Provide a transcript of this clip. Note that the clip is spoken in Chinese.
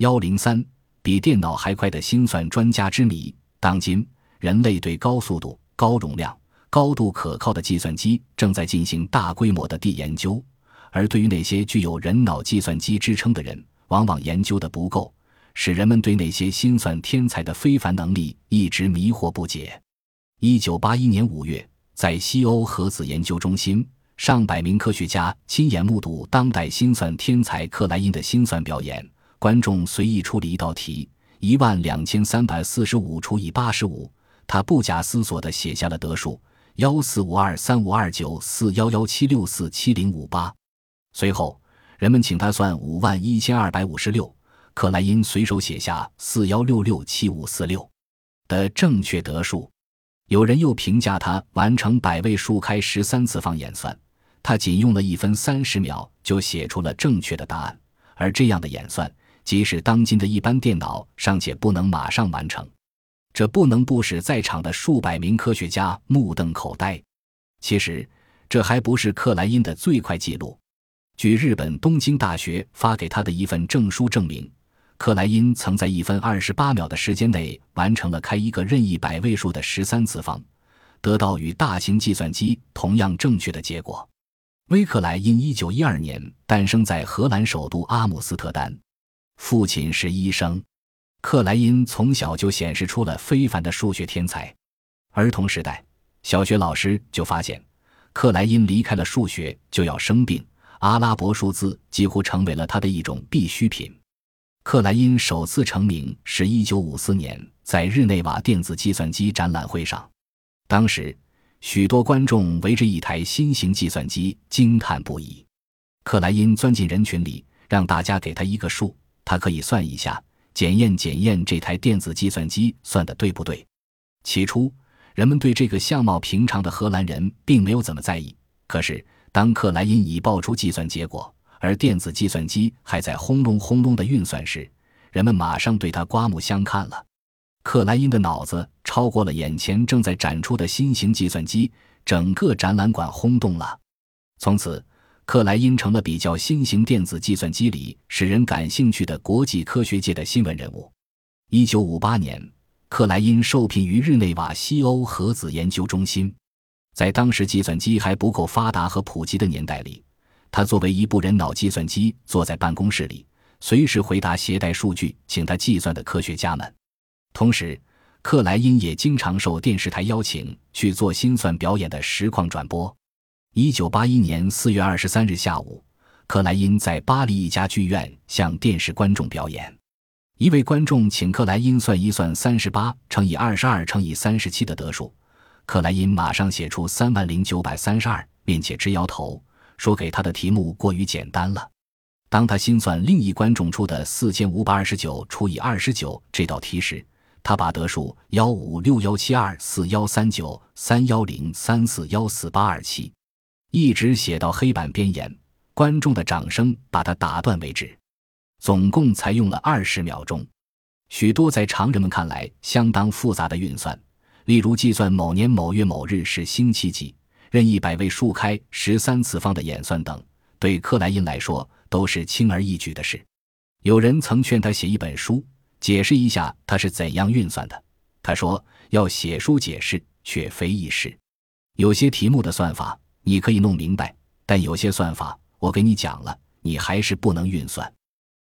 幺零三，比电脑还快的心算专家之谜。当今，人类对高速度、高容量、高度可靠的计算机正在进行大规模的地研究，而对于那些具有人脑计算机支撑的人，往往研究的不够，使人们对那些心算天才的非凡能力一直迷惑不解。一九八一年五月，在西欧核子研究中心，上百名科学家亲眼目睹当代心算天才克莱因的心算表演。观众随意出了一道题：一万两千三百四十五除以八十五。他不假思索地写下了得数：幺四五二三五二九四幺幺七六四七零五八。随后，人们请他算五万一千二百五十六。克莱因随手写下四幺六六七五四六的正确得数。有人又评价他完成百位数开十三次方演算，他仅用了一分三十秒就写出了正确的答案。而这样的演算，即使当今的一般电脑尚且不能马上完成，这不能不使在场的数百名科学家目瞪口呆。其实，这还不是克莱因的最快记录。据日本东京大学发给他的一份证书证明，克莱因曾在一分二十八秒的时间内完成了开一个任意百位数的十三次方，得到与大型计算机同样正确的结果。威克莱因一九一二年诞生在荷兰首都阿姆斯特丹。父亲是医生，克莱因从小就显示出了非凡的数学天才。儿童时代，小学老师就发现，克莱因离开了数学就要生病，阿拉伯数字几乎成为了他的一种必需品。克莱因首次成名是一九五四年在日内瓦电子计算机展览会上，当时许多观众围着一台新型计算机惊叹不已。克莱因钻进人群里，让大家给他一个数。他可以算一下，检验检验这台电子计算机算的对不对。起初，人们对这个相貌平常的荷兰人并没有怎么在意。可是，当克莱因已报出计算结果，而电子计算机还在轰隆轰隆的运算时，人们马上对他刮目相看了。克莱因的脑子超过了眼前正在展出的新型计算机，整个展览馆轰动了。从此。克莱因成了比较新型电子计算机里使人感兴趣的国际科学界的新闻人物。一九五八年，克莱因受聘于日内瓦西欧核子研究中心。在当时计算机还不够发达和普及的年代里，他作为一部人脑计算机坐在办公室里，随时回答携带数据请他计算的科学家们。同时，克莱因也经常受电视台邀请去做心算表演的实况转播。一九八一年四月二十三日下午，克莱因在巴黎一家剧院向电视观众表演。一位观众请克莱因算一算三十八乘以二十二乘以三十七的得数，克莱因马上写出三万零九百三十二，并且直摇头，说给他的题目过于简单了。当他心算另一观众出的四千五百二十九除以二十九这道题时，他把得数幺五六幺七二四幺三九三幺零三四幺四八二七。一直写到黑板边沿，观众的掌声把他打断为止。总共才用了二十秒钟。许多在常人们看来相当复杂的运算，例如计算某年某月某日是星期几、任意百位数开十三次方的演算等，对克莱因来说都是轻而易举的事。有人曾劝他写一本书，解释一下他是怎样运算的。他说：“要写书解释，却非易事。有些题目的算法。”你可以弄明白，但有些算法我给你讲了，你还是不能运算。